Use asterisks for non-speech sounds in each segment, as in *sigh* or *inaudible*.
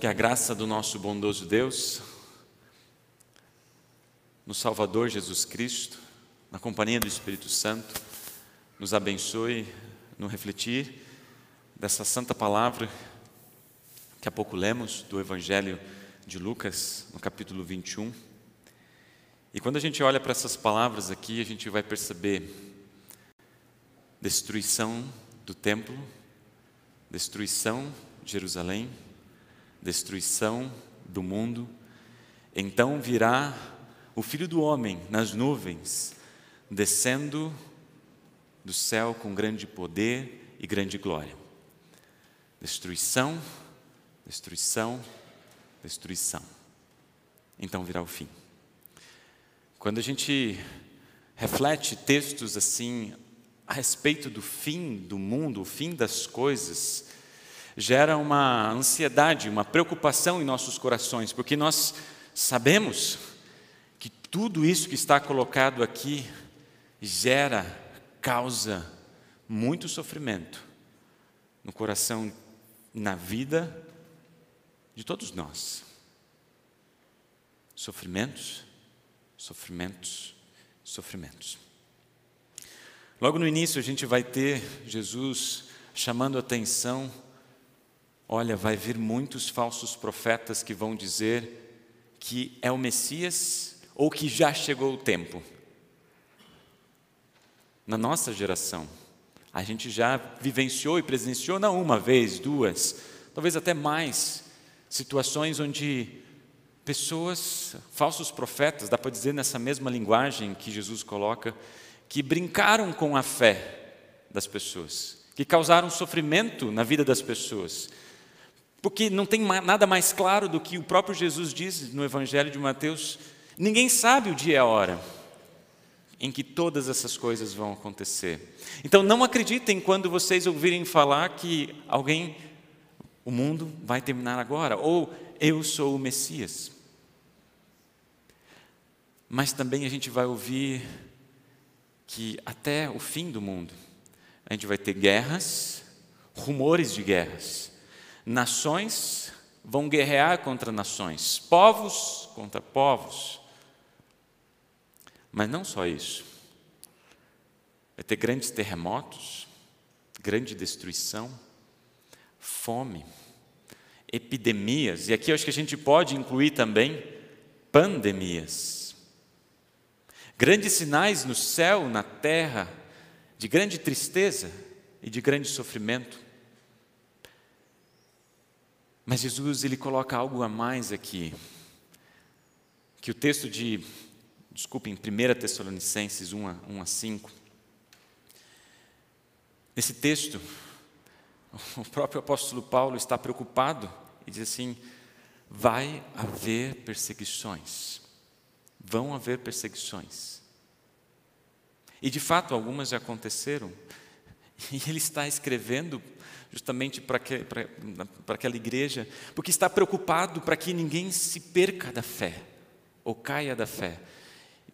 Que a graça do nosso bondoso Deus, no Salvador Jesus Cristo, na companhia do Espírito Santo, nos abençoe no refletir dessa santa palavra que há pouco lemos do Evangelho de Lucas, no capítulo 21. E quando a gente olha para essas palavras aqui, a gente vai perceber destruição do templo, destruição de Jerusalém, destruição do mundo. Então virá o Filho do Homem nas nuvens, descendo do céu com grande poder e grande glória. Destruição, destruição, destruição. Então virá o fim. Quando a gente reflete textos assim a respeito do fim do mundo, o fim das coisas, gera uma ansiedade, uma preocupação em nossos corações, porque nós sabemos que tudo isso que está colocado aqui gera, causa muito sofrimento no coração, na vida de todos nós. Sofrimentos, sofrimentos, sofrimentos. Logo no início a gente vai ter Jesus chamando a atenção Olha, vai vir muitos falsos profetas que vão dizer que é o Messias ou que já chegou o tempo. Na nossa geração, a gente já vivenciou e presenciou não uma vez, duas, talvez até mais, situações onde pessoas, falsos profetas, dá para dizer nessa mesma linguagem que Jesus coloca, que brincaram com a fé das pessoas, que causaram sofrimento na vida das pessoas, porque não tem nada mais claro do que o próprio Jesus diz no Evangelho de Mateus: ninguém sabe o dia e a hora em que todas essas coisas vão acontecer. Então não acreditem quando vocês ouvirem falar que alguém, o mundo vai terminar agora, ou eu sou o Messias. Mas também a gente vai ouvir que até o fim do mundo, a gente vai ter guerras, rumores de guerras Nações vão guerrear contra nações, povos contra povos. Mas não só isso. Vai ter grandes terremotos, grande destruição, fome, epidemias, e aqui eu acho que a gente pode incluir também pandemias. Grandes sinais no céu, na terra, de grande tristeza e de grande sofrimento. Mas Jesus ele coloca algo a mais aqui, que o texto de, desculpem, 1 Tessalonicenses 1 a, 1 a 5, nesse texto, o próprio apóstolo Paulo está preocupado e diz assim: vai haver perseguições, vão haver perseguições. E de fato algumas já aconteceram, *laughs* e ele está escrevendo justamente para, que, para, para aquela igreja, porque está preocupado para que ninguém se perca da fé ou caia da fé.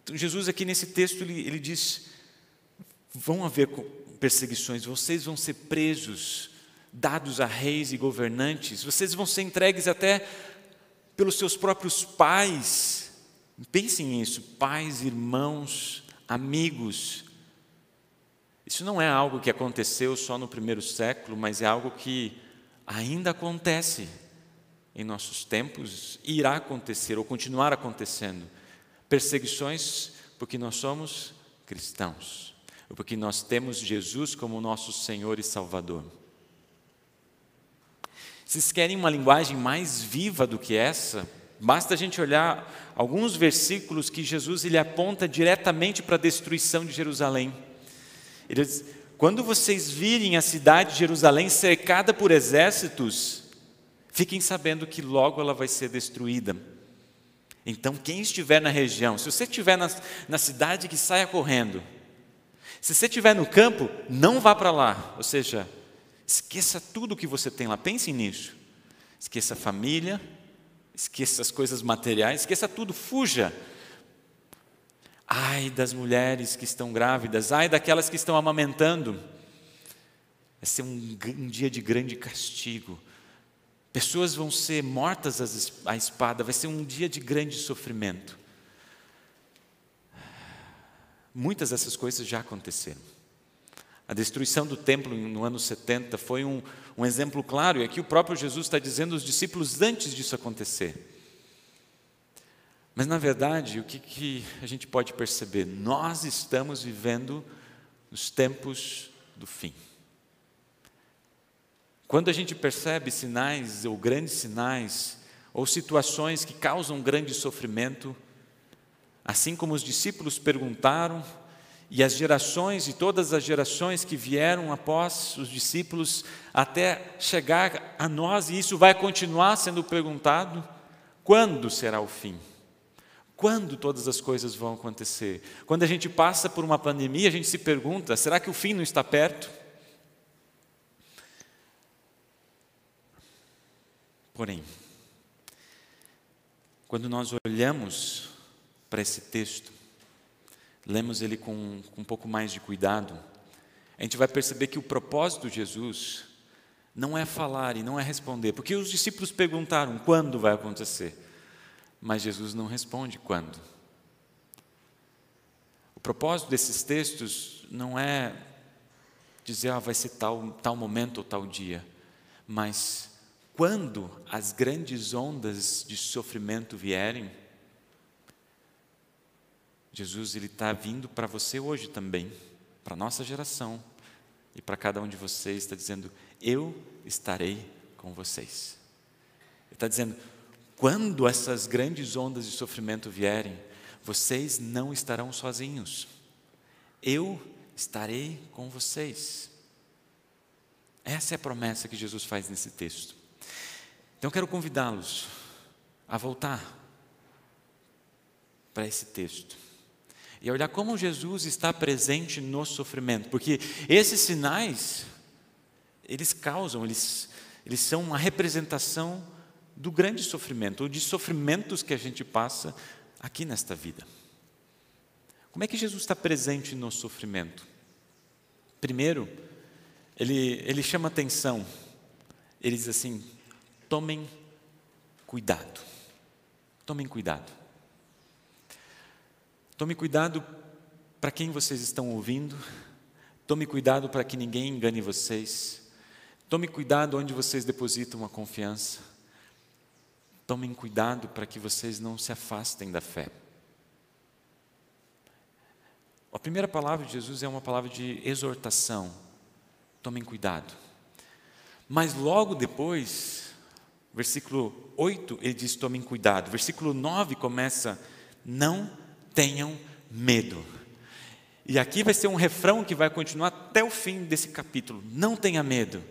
Então, Jesus, aqui nesse texto, ele, ele diz: vão haver perseguições, vocês vão ser presos, dados a reis e governantes, vocês vão ser entregues até pelos seus próprios pais. Pensem nisso: pais, irmãos, amigos. Isso não é algo que aconteceu só no primeiro século, mas é algo que ainda acontece em nossos tempos irá acontecer ou continuar acontecendo. Perseguições porque nós somos cristãos, porque nós temos Jesus como nosso Senhor e Salvador. Vocês querem uma linguagem mais viva do que essa? Basta a gente olhar alguns versículos que Jesus ele aponta diretamente para a destruição de Jerusalém. Ele diz: quando vocês virem a cidade de Jerusalém cercada por exércitos, fiquem sabendo que logo ela vai ser destruída. Então, quem estiver na região, se você estiver na, na cidade, que saia correndo. Se você estiver no campo, não vá para lá. Ou seja, esqueça tudo o que você tem lá. Pense nisso. Esqueça a família, esqueça as coisas materiais, esqueça tudo, fuja. Ai das mulheres que estão grávidas, ai daquelas que estão amamentando. Vai ser um, um dia de grande castigo. Pessoas vão ser mortas à espada, vai ser um dia de grande sofrimento. Muitas dessas coisas já aconteceram. A destruição do templo no ano 70 foi um, um exemplo claro, e aqui o próprio Jesus está dizendo aos discípulos antes disso acontecer. Mas, na verdade, o que, que a gente pode perceber? Nós estamos vivendo os tempos do fim. Quando a gente percebe sinais, ou grandes sinais, ou situações que causam grande sofrimento, assim como os discípulos perguntaram, e as gerações e todas as gerações que vieram após os discípulos até chegar a nós, e isso vai continuar sendo perguntado: quando será o fim? Quando todas as coisas vão acontecer? Quando a gente passa por uma pandemia, a gente se pergunta: será que o fim não está perto? Porém, quando nós olhamos para esse texto, lemos ele com, com um pouco mais de cuidado, a gente vai perceber que o propósito de Jesus não é falar e não é responder, porque os discípulos perguntaram quando vai acontecer, mas Jesus não responde quando. O propósito desses textos não é dizer, ah, vai ser tal, tal momento ou tal dia, mas quando as grandes ondas de sofrimento vierem, Jesus ele está vindo para você hoje também, para a nossa geração e para cada um de vocês, está dizendo: Eu estarei com vocês. Ele está dizendo: quando essas grandes ondas de sofrimento vierem, vocês não estarão sozinhos. Eu estarei com vocês. Essa é a promessa que Jesus faz nesse texto. Então, quero convidá-los a voltar para esse texto e olhar como Jesus está presente no sofrimento, porque esses sinais, eles causam, eles, eles são uma representação do grande sofrimento, ou de sofrimentos que a gente passa aqui nesta vida. Como é que Jesus está presente no sofrimento? Primeiro, ele, ele chama atenção, ele diz assim: tomem cuidado, tomem cuidado. Tome cuidado para quem vocês estão ouvindo. Tome cuidado para que ninguém engane vocês. Tome cuidado onde vocês depositam a confiança. Tomem cuidado para que vocês não se afastem da fé. A primeira palavra de Jesus é uma palavra de exortação. Tomem cuidado. Mas logo depois, versículo 8, ele diz: tomem cuidado. Versículo 9 começa: não tenham medo. E aqui vai ser um refrão que vai continuar até o fim desse capítulo. Não tenha medo.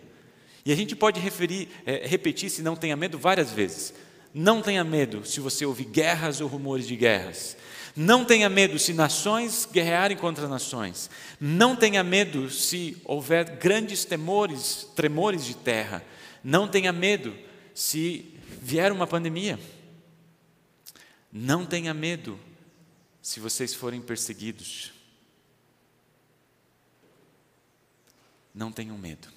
E a gente pode referir, é, repetir se não tenha medo várias vezes. Não tenha medo se você ouvir guerras ou rumores de guerras. Não tenha medo se nações guerrearem contra nações. Não tenha medo se houver grandes temores, tremores de terra. Não tenha medo se vier uma pandemia. Não tenha medo se vocês forem perseguidos, não tenham medo.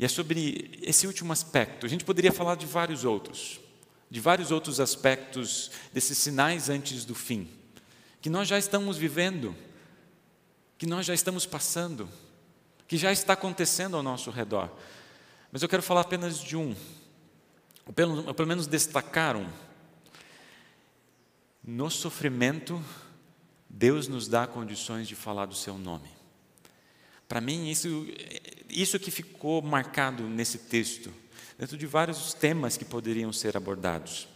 E é sobre esse último aspecto. A gente poderia falar de vários outros, de vários outros aspectos desses sinais antes do fim, que nós já estamos vivendo, que nós já estamos passando, que já está acontecendo ao nosso redor. Mas eu quero falar apenas de um, ou pelo, ou pelo menos destacar um. No sofrimento, Deus nos dá condições de falar do seu nome. Para mim, isso, isso que ficou marcado nesse texto, dentro de vários temas que poderiam ser abordados.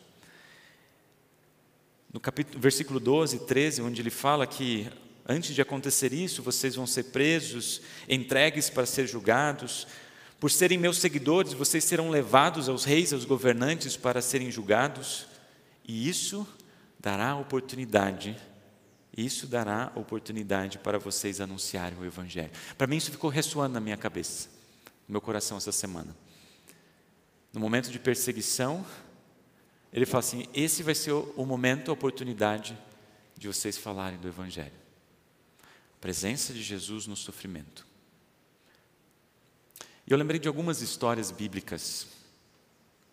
No capítulo, versículo 12 e 13, onde ele fala que antes de acontecer isso, vocês vão ser presos, entregues para ser julgados. Por serem meus seguidores, vocês serão levados aos reis, aos governantes para serem julgados. E isso dará oportunidade, isso dará oportunidade para vocês anunciarem o Evangelho. Para mim, isso ficou ressoando na minha cabeça, no meu coração essa semana. No momento de perseguição, ele fala assim: esse vai ser o momento, a oportunidade de vocês falarem do Evangelho. A presença de Jesus no sofrimento. E eu lembrei de algumas histórias bíblicas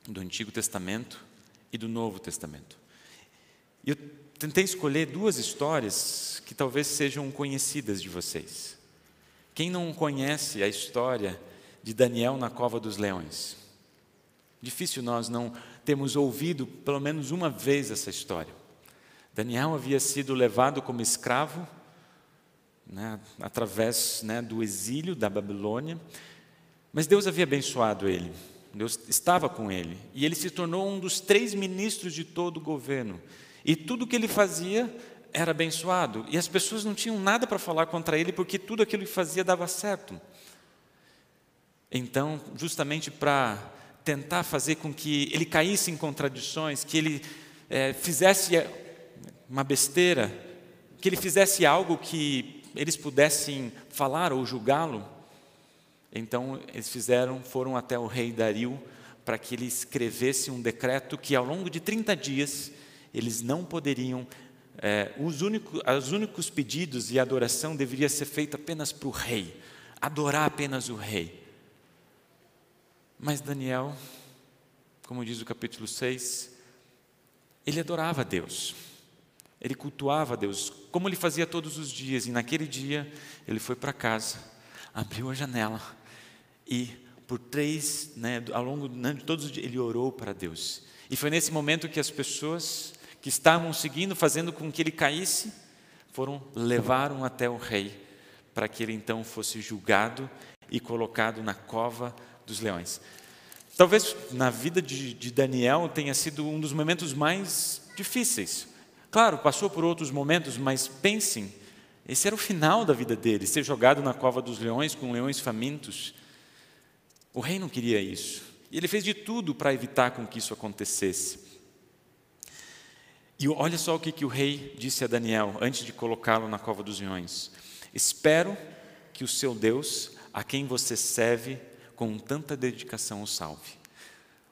do Antigo Testamento e do Novo Testamento. Eu tentei escolher duas histórias que talvez sejam conhecidas de vocês. Quem não conhece a história de Daniel na cova dos leões? Difícil nós não termos ouvido pelo menos uma vez essa história. Daniel havia sido levado como escravo, né, através né, do exílio da Babilônia, mas Deus havia abençoado ele, Deus estava com ele, e ele se tornou um dos três ministros de todo o governo, e tudo que ele fazia era abençoado, e as pessoas não tinham nada para falar contra ele, porque tudo aquilo que fazia dava certo. Então, justamente para tentar fazer com que ele caísse em contradições, que ele é, fizesse uma besteira, que ele fizesse algo que eles pudessem falar ou julgá-lo. Então eles fizeram, foram até o rei Dario para que ele escrevesse um decreto que ao longo de 30 dias eles não poderiam, é, os, únicos, os únicos pedidos e adoração deveria ser feita apenas para o rei, adorar apenas o rei. Mas Daniel, como diz o capítulo 6, ele adorava Deus. Ele cultuava Deus, como ele fazia todos os dias. E naquele dia, ele foi para casa, abriu a janela e, por três, né, ao longo né, de todos os dias, ele orou para Deus. E foi nesse momento que as pessoas que estavam seguindo, fazendo com que ele caísse, foram levaram até o rei, para que ele então fosse julgado e colocado na cova dos leões. Talvez na vida de, de Daniel tenha sido um dos momentos mais difíceis, Claro, passou por outros momentos, mas pensem, esse era o final da vida dele, ser jogado na cova dos leões com leões famintos. O rei não queria isso. E ele fez de tudo para evitar com que isso acontecesse. E olha só o que, que o rei disse a Daniel antes de colocá-lo na cova dos leões: Espero que o seu Deus, a quem você serve com tanta dedicação, o salve.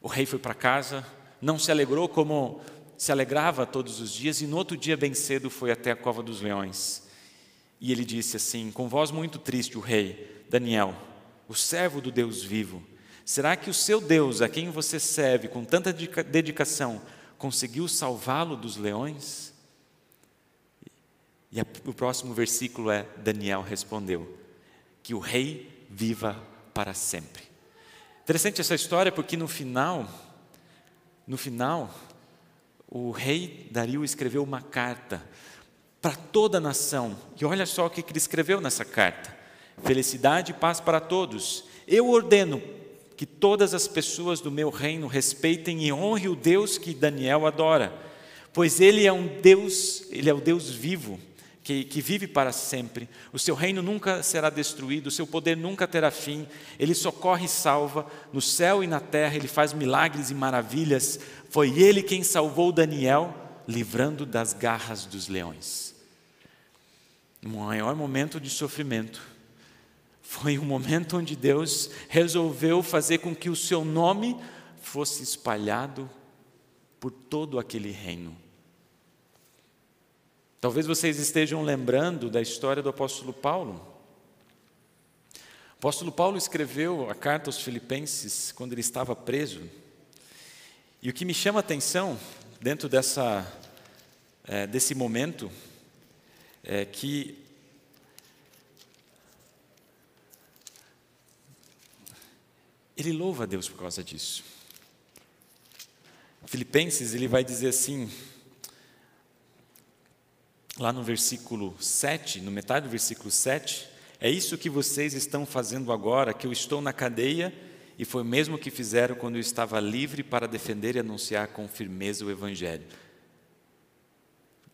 O rei foi para casa, não se alegrou como se alegrava todos os dias e no outro dia, bem cedo, foi até a cova dos leões. E ele disse assim, com voz muito triste, o rei: Daniel, o servo do Deus vivo, será que o seu Deus, a quem você serve com tanta dedicação, conseguiu salvá-lo dos leões? E o próximo versículo é: Daniel respondeu: Que o rei viva para sempre. Interessante essa história porque no final, no final, o rei Dario escreveu uma carta para toda a nação. E olha só o que ele escreveu nessa carta: Felicidade e paz para todos. Eu ordeno que todas as pessoas do meu reino respeitem e honrem o Deus que Daniel adora, pois ele é um Deus, ele é o Deus vivo que, que vive para sempre. O seu reino nunca será destruído, o seu poder nunca terá fim. Ele socorre e salva no céu e na terra, ele faz milagres e maravilhas. Foi ele quem salvou Daniel, livrando das garras dos leões. O maior momento de sofrimento foi o momento onde Deus resolveu fazer com que o seu nome fosse espalhado por todo aquele reino. Talvez vocês estejam lembrando da história do apóstolo Paulo. O apóstolo Paulo escreveu a carta aos Filipenses quando ele estava preso. E o que me chama a atenção dentro dessa, é, desse momento é que ele louva a Deus por causa disso. Filipenses, ele vai dizer assim: lá no versículo 7, no metade do versículo 7, é isso que vocês estão fazendo agora, que eu estou na cadeia, e foi mesmo que fizeram quando eu estava livre para defender e anunciar com firmeza o Evangelho.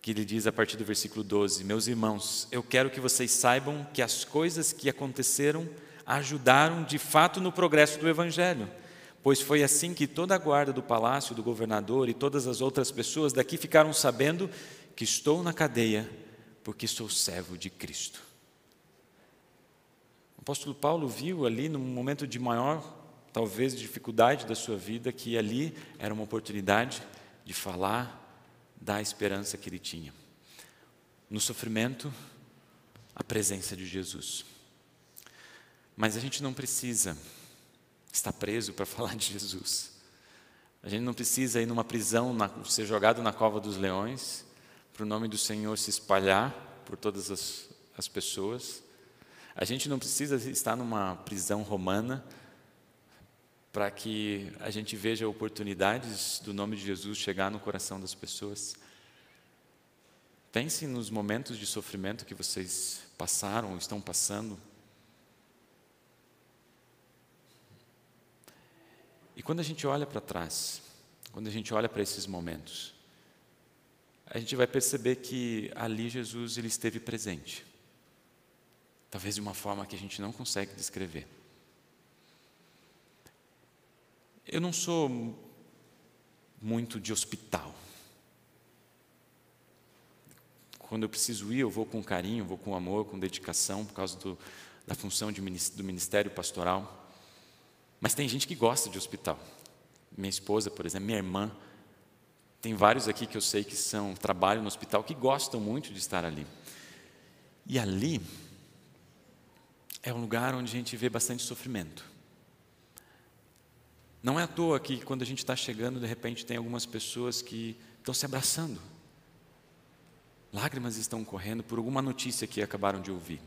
Que ele diz a partir do versículo 12: Meus irmãos, eu quero que vocês saibam que as coisas que aconteceram ajudaram de fato no progresso do Evangelho, pois foi assim que toda a guarda do palácio do governador e todas as outras pessoas daqui ficaram sabendo que estou na cadeia porque sou servo de Cristo. O apóstolo Paulo viu ali, num momento de maior, talvez, dificuldade da sua vida, que ali era uma oportunidade de falar da esperança que ele tinha. No sofrimento, a presença de Jesus. Mas a gente não precisa está preso para *laughs* falar de Jesus. A gente não precisa ir numa prisão, na, ser jogado na cova dos leões, para o nome do Senhor se espalhar por todas as, as pessoas. A gente não precisa estar numa prisão romana para que a gente veja oportunidades do nome de Jesus chegar no coração das pessoas. Pense nos momentos de sofrimento que vocês passaram estão passando. E quando a gente olha para trás, quando a gente olha para esses momentos, a gente vai perceber que ali Jesus ele esteve presente. Talvez de uma forma que a gente não consegue descrever. Eu não sou muito de hospital. Quando eu preciso ir, eu vou com carinho, vou com amor, com dedicação, por causa do, da função de, do ministério pastoral. Mas tem gente que gosta de hospital. Minha esposa, por exemplo, minha irmã, tem vários aqui que eu sei que são trabalham no hospital que gostam muito de estar ali. E ali é um lugar onde a gente vê bastante sofrimento. Não é à toa que quando a gente está chegando, de repente tem algumas pessoas que estão se abraçando. Lágrimas estão correndo por alguma notícia que acabaram de ouvir.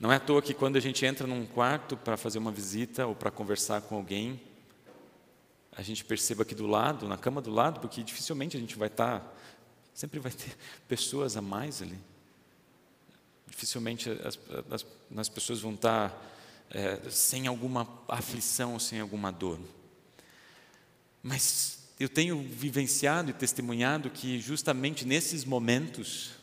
Não é à toa que quando a gente entra num quarto para fazer uma visita ou para conversar com alguém, a gente perceba aqui do lado, na cama do lado, porque dificilmente a gente vai estar, tá, sempre vai ter pessoas a mais ali. Dificilmente as, as, as pessoas vão estar tá, é, sem alguma aflição, sem alguma dor. Mas eu tenho vivenciado e testemunhado que justamente nesses momentos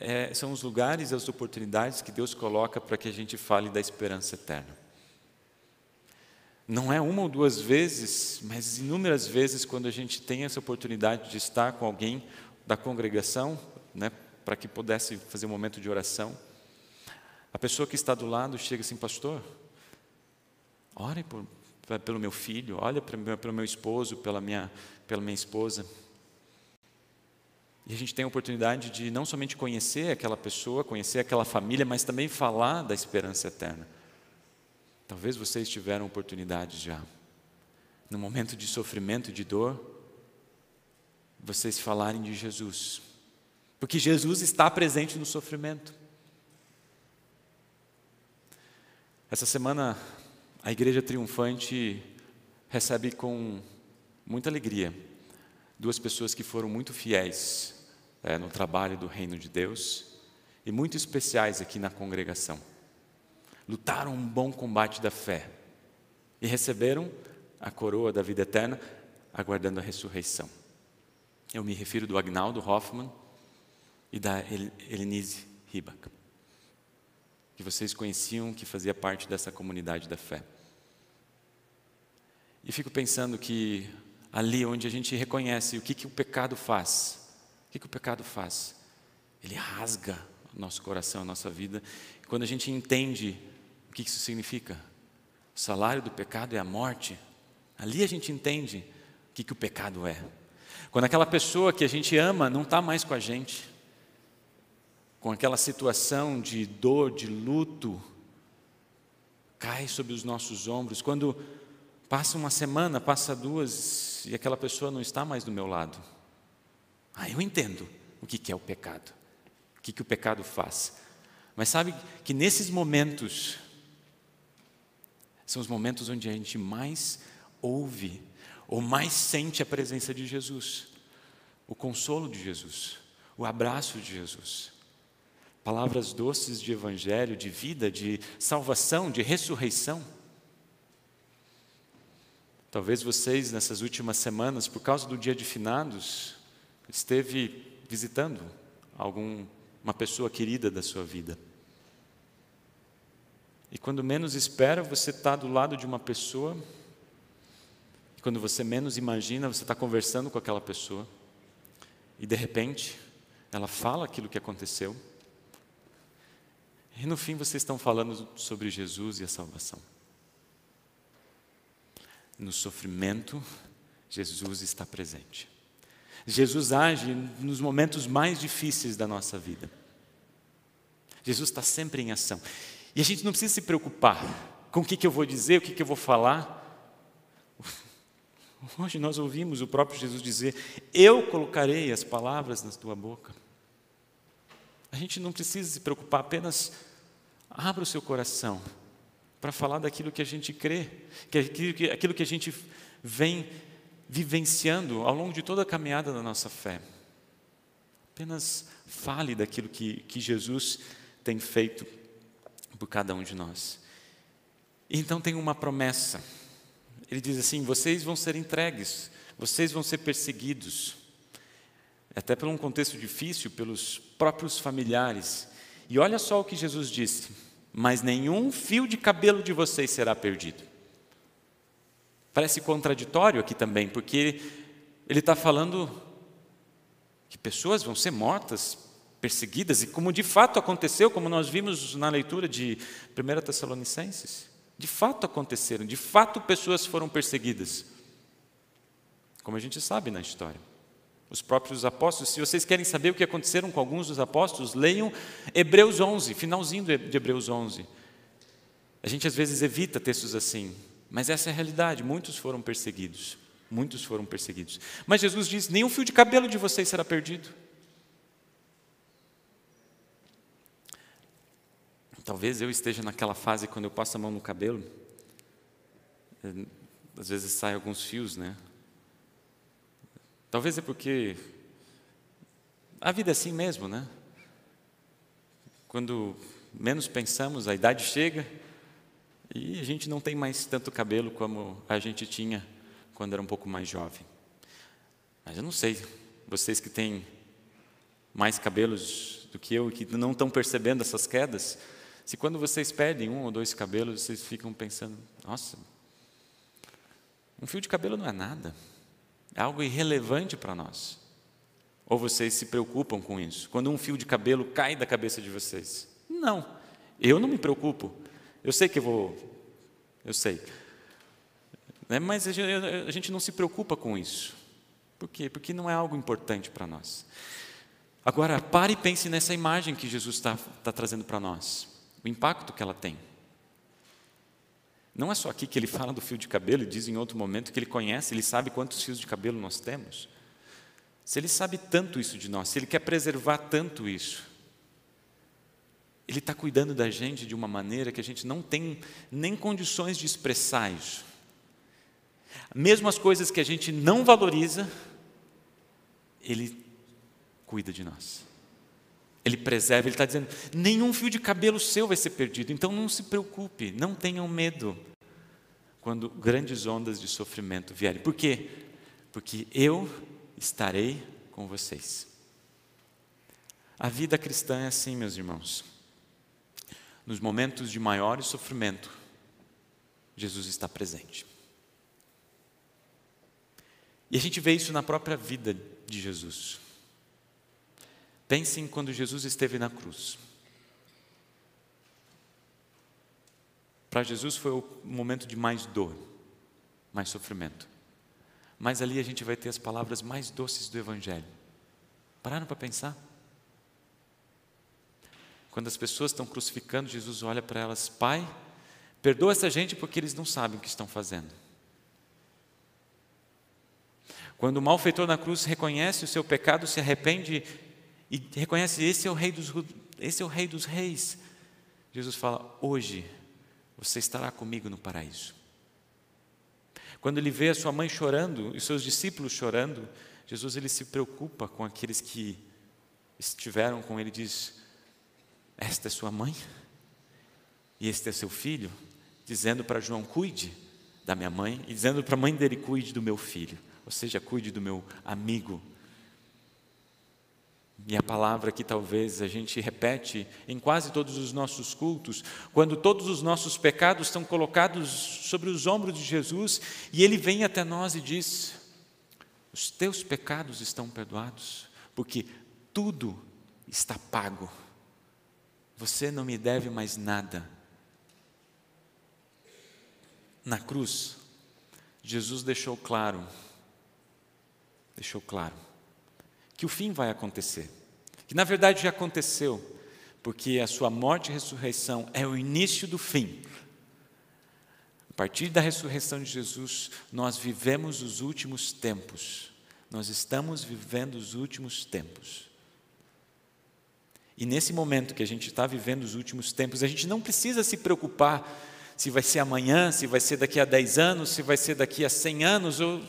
é, são os lugares e as oportunidades que Deus coloca para que a gente fale da esperança eterna. Não é uma ou duas vezes, mas inúmeras vezes, quando a gente tem essa oportunidade de estar com alguém da congregação, né, para que pudesse fazer um momento de oração, a pessoa que está do lado chega assim, pastor, ore por, pelo meu filho, olha pelo meu esposo, pela minha, pela minha esposa. E a gente tem a oportunidade de não somente conhecer aquela pessoa, conhecer aquela família, mas também falar da esperança eterna. Talvez vocês tiveram oportunidade já, no momento de sofrimento de dor, vocês falarem de Jesus, porque Jesus está presente no sofrimento. Essa semana, a Igreja Triunfante recebe com muita alegria duas pessoas que foram muito fiéis é, no trabalho do reino de Deus e muito especiais aqui na congregação. Lutaram um bom combate da fé e receberam a coroa da vida eterna, aguardando a ressurreição. Eu me refiro do Agnaldo Hoffman e da Elenise Ribach, que vocês conheciam, que fazia parte dessa comunidade da fé. E fico pensando que ali onde a gente reconhece o que, que o pecado faz, que, que o pecado faz? Ele rasga o nosso coração, a nossa vida. E quando a gente entende o que isso significa, o salário do pecado é a morte, ali a gente entende o que, que o pecado é. Quando aquela pessoa que a gente ama não está mais com a gente, com aquela situação de dor, de luto, cai sobre os nossos ombros. Quando passa uma semana, passa duas, e aquela pessoa não está mais do meu lado. Ah, eu entendo o que é o pecado, o que, o pecado faz. Mas sabe que nesses momentos, são os momentos onde a gente mais ouve, ou mais sente a presença de Jesus, o consolo de Jesus, o abraço de Jesus. Palavras doces de evangelho, de vida, de salvação, de ressurreição. Talvez vocês, nessas últimas semanas, por causa do dia de finados, esteve visitando algum uma pessoa querida da sua vida. E quando menos espera, você está do lado de uma pessoa, e quando você menos imagina, você está conversando com aquela pessoa, e de repente, ela fala aquilo que aconteceu, e no fim vocês estão falando sobre Jesus e a salvação. No sofrimento, Jesus está presente. Jesus age nos momentos mais difíceis da nossa vida. Jesus está sempre em ação. E a gente não precisa se preocupar com o que, que eu vou dizer, o que, que eu vou falar. *laughs* Hoje nós ouvimos o próprio Jesus dizer: Eu colocarei as palavras na tua boca. A gente não precisa se preocupar, apenas abra o seu coração para falar daquilo que a gente crê, que aquilo, que aquilo que a gente vem vivenciando ao longo de toda a caminhada da nossa fé. Apenas fale daquilo que, que Jesus tem feito por cada um de nós. Então tem uma promessa. Ele diz assim: vocês vão ser entregues, vocês vão ser perseguidos. Até por um contexto difícil, pelos próprios familiares. E olha só o que Jesus disse: mas nenhum fio de cabelo de vocês será perdido. Parece contraditório aqui também, porque ele está falando que pessoas vão ser mortas, perseguidas, e como de fato aconteceu, como nós vimos na leitura de 1 Tessalonicenses. De fato aconteceram, de fato pessoas foram perseguidas. Como a gente sabe na história. Os próprios apóstolos, se vocês querem saber o que aconteceram com alguns dos apóstolos, leiam Hebreus 11, finalzinho de Hebreus 11. A gente às vezes evita textos assim, mas essa é a realidade, muitos foram perseguidos. Muitos foram perseguidos. Mas Jesus diz: nenhum fio de cabelo de vocês será perdido. Talvez eu esteja naquela fase quando eu passo a mão no cabelo, eh, às vezes saem alguns fios, né? Talvez é porque a vida é assim mesmo, né? Quando menos pensamos, a idade chega e a gente não tem mais tanto cabelo como a gente tinha quando era um pouco mais jovem. Mas eu não sei, vocês que têm mais cabelos do que eu e que não estão percebendo essas quedas, se quando vocês perdem um ou dois cabelos, vocês ficam pensando: nossa, um fio de cabelo não é nada, é algo irrelevante para nós. Ou vocês se preocupam com isso? Quando um fio de cabelo cai da cabeça de vocês? Não, eu não me preocupo. Eu sei que eu vou, eu sei. Né, mas a gente não se preocupa com isso. Por quê? Porque não é algo importante para nós. Agora, pare e pense nessa imagem que Jesus está tá trazendo para nós o impacto que ela tem. Não é só aqui que ele fala do fio de cabelo e diz em outro momento que ele conhece, ele sabe quantos fios de cabelo nós temos. Se ele sabe tanto isso de nós, se ele quer preservar tanto isso, ele está cuidando da gente de uma maneira que a gente não tem nem condições de expressar isso. Mesmo as coisas que a gente não valoriza, ele cuida de nós. Ele preserva, ele está dizendo: nenhum fio de cabelo seu vai ser perdido, então não se preocupe, não tenham medo quando grandes ondas de sofrimento vierem. Por quê? Porque eu estarei com vocês. A vida cristã é assim, meus irmãos. Nos momentos de maior sofrimento, Jesus está presente. E a gente vê isso na própria vida de Jesus. Pensem quando Jesus esteve na cruz. Para Jesus foi o momento de mais dor, mais sofrimento. Mas ali a gente vai ter as palavras mais doces do Evangelho. Pararam para pensar? Quando as pessoas estão crucificando, Jesus olha para elas: Pai, perdoa essa gente porque eles não sabem o que estão fazendo. Quando o malfeitor na cruz reconhece o seu pecado, se arrepende e reconhece: esse é o rei dos, esse é o rei dos reis. Jesus fala: hoje você estará comigo no paraíso. Quando ele vê a sua mãe chorando e seus discípulos chorando, Jesus ele se preocupa com aqueles que estiveram com ele e diz: Esta é sua mãe e este é seu filho, dizendo para João: Cuide da minha mãe e dizendo para a mãe dele: Cuide do meu filho, ou seja, cuide do meu amigo, e a palavra que talvez a gente repete em quase todos os nossos cultos, quando todos os nossos pecados estão colocados sobre os ombros de Jesus e ele vem até nós e diz: Os teus pecados estão perdoados, porque tudo está pago. Você não me deve mais nada. Na cruz, Jesus deixou claro, deixou claro que o fim vai acontecer. Que na verdade já aconteceu, porque a sua morte e ressurreição é o início do fim. partir da ressurreição de Jesus, nós vivemos os últimos tempos. Nós estamos vivendo os últimos tempos. E nesse momento que a gente está vivendo os últimos tempos, a gente não precisa se preocupar se vai ser amanhã, se vai ser daqui a 10 anos, se vai ser daqui a 100 anos, ou.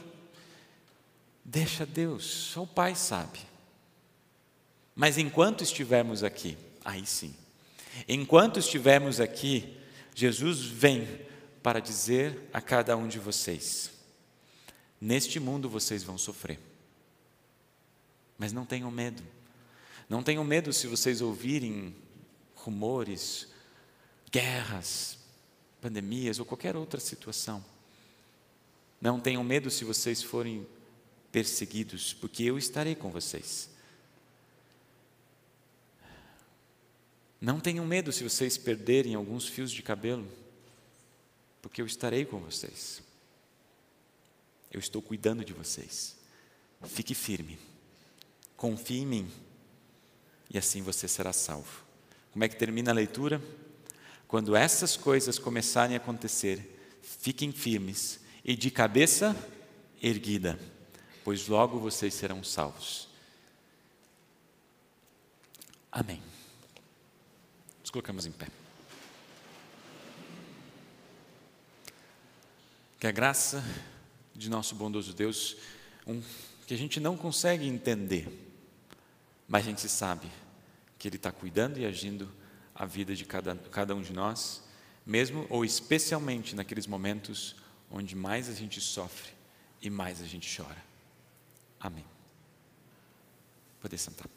Deixa Deus, só o Pai sabe. Mas enquanto estivermos aqui, aí sim. Enquanto estivermos aqui, Jesus vem para dizer a cada um de vocês: neste mundo vocês vão sofrer. Mas não tenham medo. Não tenham medo se vocês ouvirem rumores, guerras, pandemias ou qualquer outra situação. Não tenham medo se vocês forem perseguidos, porque eu estarei com vocês. Não tenham medo se vocês perderem alguns fios de cabelo, porque eu estarei com vocês. Eu estou cuidando de vocês. Fique firme. Confie em mim. E assim você será salvo. Como é que termina a leitura? Quando essas coisas começarem a acontecer, fiquem firmes e de cabeça erguida, pois logo vocês serão salvos. Amém. Nos colocamos em pé. Que a graça de nosso bondoso Deus, um, que a gente não consegue entender, mas a gente sabe que Ele está cuidando e agindo a vida de cada, cada um de nós, mesmo ou especialmente naqueles momentos onde mais a gente sofre e mais a gente chora. Amém. Poder sentar.